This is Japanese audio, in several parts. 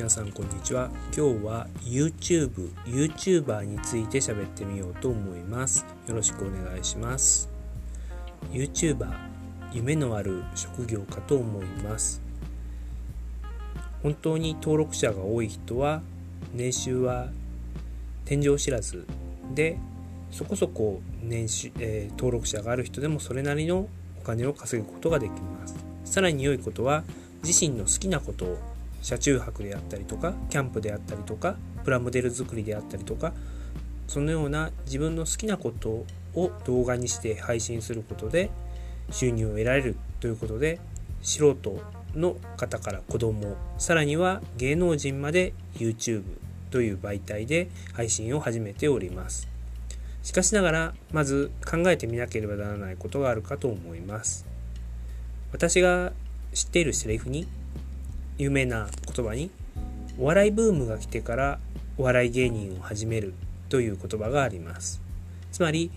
皆さんこんにちは。今日は YouTube、YouTuber について喋ってみようと思います。よろしくお願いします。YouTuber 夢のある職業かと思います。本当に登録者が多い人は年収は天井知らず。でそこそこ年収、えー、登録者がある人でもそれなりのお金を稼ぐことができます。さらに良いことは自身の好きなことを車中泊であったりとかキャンプであったりとかプラモデル作りであったりとかそのような自分の好きなことを動画にして配信することで収入を得られるということで素人の方から子供さらには芸能人まで YouTube という媒体で配信を始めております。しかしながらまず考えてみなければならないことがあるかと思います。私が知っているセリフに有名な言葉にお笑いブームが来てからお笑い芸人を始めるという言葉があります。つまり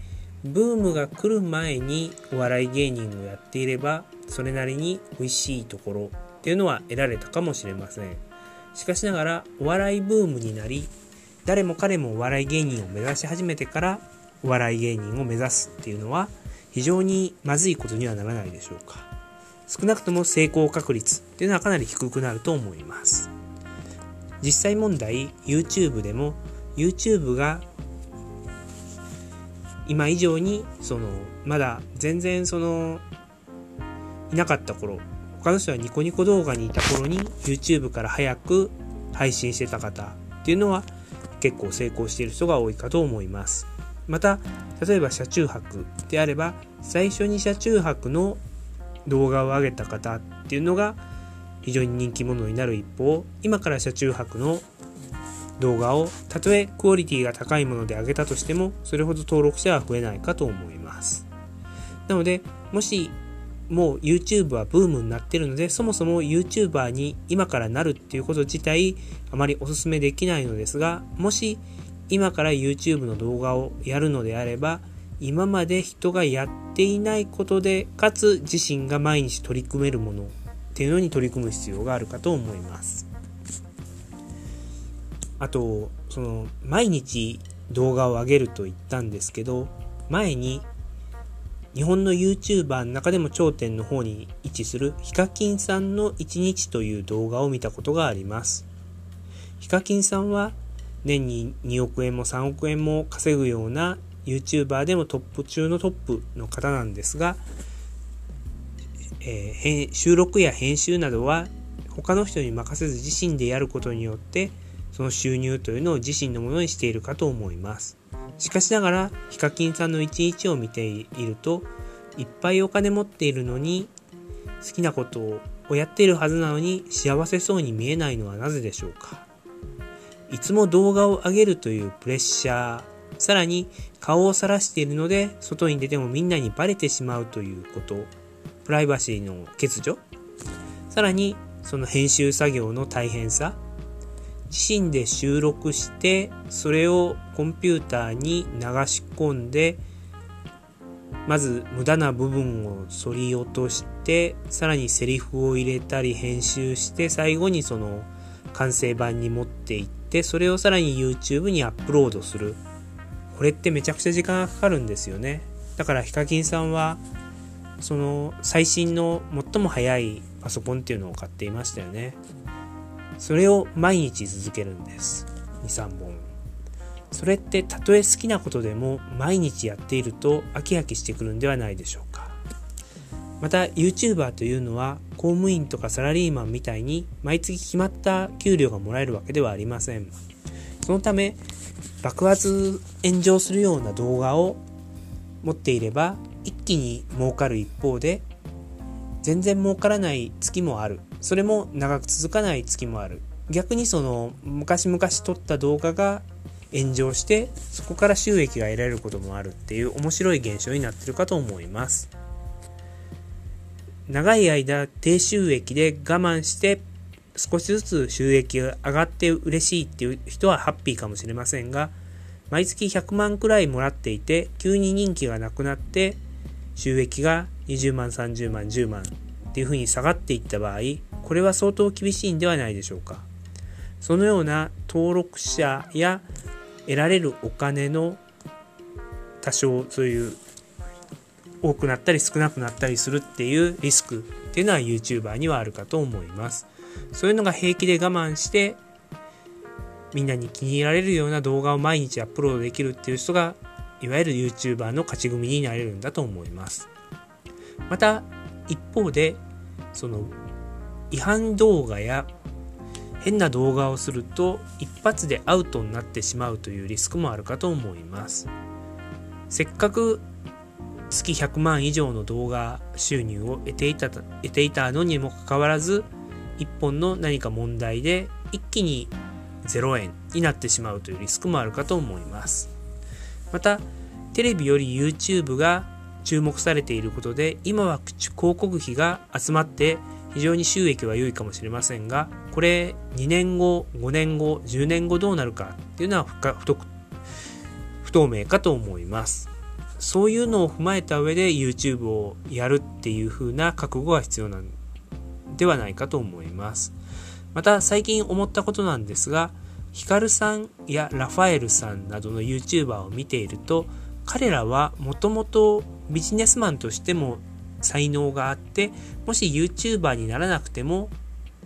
ブームが来る前にお笑い芸人をやっていればそれなりに美味しいところっていうのは得られたかもしれません。しかしながらお笑いブームになり誰も彼もお笑い芸人を目指し始めてからお笑い芸人を目指すっていうのは非常にまずいことにはならないでしょうか。少なくとも成功確率っていうのはかなり低くなると思います。実際問題 YouTube でも YouTube が今以上にそのまだ全然そのいなかった頃他の人はニコニコ動画にいた頃に YouTube から早く配信してた方っていうのは結構成功している人が多いかと思いますまた例えば車中泊であれば最初に車中泊の動画を上げた方っていうのが非常に人気者になる一方今から車中泊の動画をたとえクオリティが高いもので上げたとしてもそれほど登録者は増えないかと思います。なのでもしもう YouTube はブームになってるのでそもそも YouTuber に今からなるっていうこと自体あまりお勧めできないのですがもし今から YouTube の動画をやるのであれば今まで人がやっていないことでかつ自身が毎日取り組めるものっていうのに取り組む必要があるかと思います。あとその毎日動画を上げると言ったんですけど前に日本の YouTuber の中でも頂点の方に位置するヒカキンさんの1日という動画を見たことがあります。ヒカキンさんは年に2億円も3億円も稼ぐような YouTuber でもトップ中のトップの方なんですが、えー、収録や編集などは他の人に任せず自身でやることによってその収入というのを自身のものにしているかと思います。しかしながらヒカキンさんの一日を見ているといっぱいお金持っているのに好きなことをやっているはずなのに幸せそうに見えないのはなぜでしょうか。いつも動画を上げるというプレッシャーさらに顔を晒しているので外に出てもみんなにバレてしまうということ。プライバシーの欠如。さらにその編集作業の大変さ。自身で収録してそれをコンピューターに流し込んでまず無駄な部分を反り落としてさらにセリフを入れたり編集して最後にその完成版に持っていってそれをさらに YouTube にアップロードする。これってめちゃくちゃ時間がかかるんですよね。だからヒカキンさんはその最新の最も速いパソコンっていうのを買っていましたよね。それを毎日続けるんです。23本。それってたとえ好きなことでも毎日やっていると飽き飽きしてくるんではないでしょうか。また YouTuber というのは公務員とかサラリーマンみたいに毎月決まった給料がもらえるわけではありません。そのため爆発炎上するような動画を持っていれば一気に儲かる一方で全然儲からない月もある。それも長く続かない月もある。逆にその昔々撮った動画が炎上してそこから収益が得られることもあるっていう面白い現象になってるかと思います。長い間低収益で我慢して少しずつ収益が上がって嬉しいっていう人はハッピーかもしれませんが、毎月100万くらいもらっていて、急に人気がなくなって、収益が20万、30万、10万っていうふうに下がっていった場合、これは相当厳しいんではないでしょうか。そのような登録者や得られるお金の多少そういう多くなったり少なくなったりするっていうリスクっていうのは YouTuber にはあるかと思います。そういうのが平気で我慢してみんなに気に入られるような動画を毎日アップロードできるっていう人がいわゆる YouTuber の勝ち組になれるんだと思います。また一方でその違反動画や変な動画をすると一発でアウトになってしまうというリスクもあるかと思います。せっかく月100万以上の動画収入を得ていた得ていたのにもかかわらず1本の何か問題で一気に0円になってしまうというリスクもあるかと思います。またテレビより YouTube が注目されていることで今は広告費が集まって非常に収益は良いかもしれませんがこれ2年後5年後10年後どうなるかっていうのは不透明かと思いますそういうのを踏まえた上で YouTube をやるっていう風な覚悟が必要なんではないかと思いますまた最近思ったことなんですがヒカルさんやラファエルさんなどの YouTuber を見ていると彼らはもともとビジネスマンとしても才能があって、もし YouTuber にならなくても、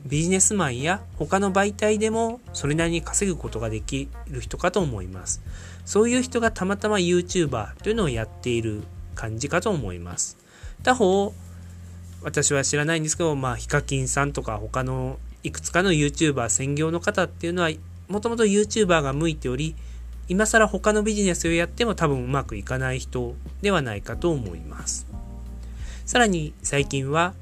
ビジネスマンや他の媒体でもそれなりに稼ぐことができる人かと思います。そういう人がたまたま YouTuber というのをやっている感じかと思います。他方、私は知らないんですけど、まあ、ヒカキンさんとか他のいくつかの YouTuber 専業の方っていうのは、もともと YouTuber が向いており、今更他のビジネスをやっても多分うまくいかない人ではないかと思います。さらに最近は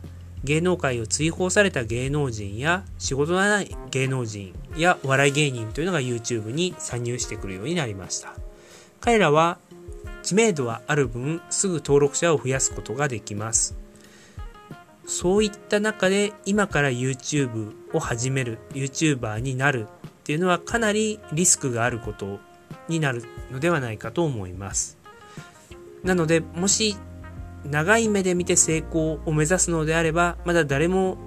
芸能界を追放された芸能人や仕事がない芸能人やお笑い芸人というのが YouTube に参入してくるようになりました。彼らは知名度はある分すぐ登録者を増やすことができます。そういった中で今から YouTube を始める YouTuber になるっていうのはかなりリスクがあることになるのではないかと思います。なので、もし長い目で見て成功を目指すのであれば、まだ誰も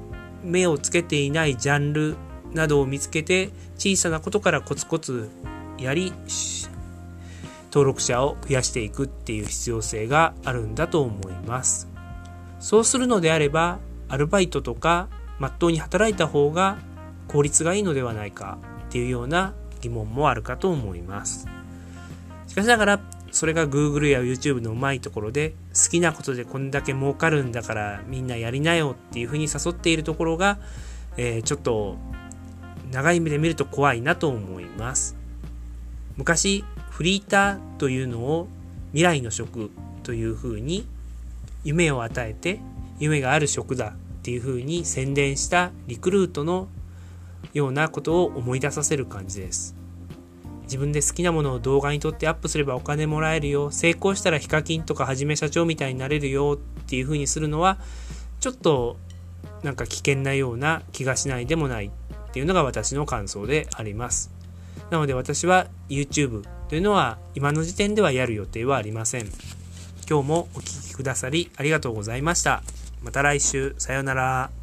目をつけていないジャンルなどを見つけて、小さなことからコツコツやり、登録者を増やしていくっていう必要性があるんだと思います。そうするのであれば、アルバイトとか、まっとうに働いた方が効率がいいのではないかっていうような疑問もあるかと思います。しかしながら、それが Google や YouTube のうまいところで、好きなことでこんだけ儲かるんだからみんなやりなよっていうふうに誘っているところが、えー、ちょっと長い目で見ると怖いなと思います。昔、フリーターというのを未来の職というふうに夢を与えて夢がある職だっていうふうに宣伝したリクルートのようなことを思い出させる感じです。自分で好きなものを動画に撮ってアップすればお金もらえるよ。成功したらヒカキンとかはじめ社長みたいになれるよっていう風にするのは、ちょっとなんか危険なような気がしないでもないっていうのが私の感想であります。なので私は YouTube というのは今の時点ではやる予定はありません。今日もお聴きくださりありがとうございました。また来週、さようなら。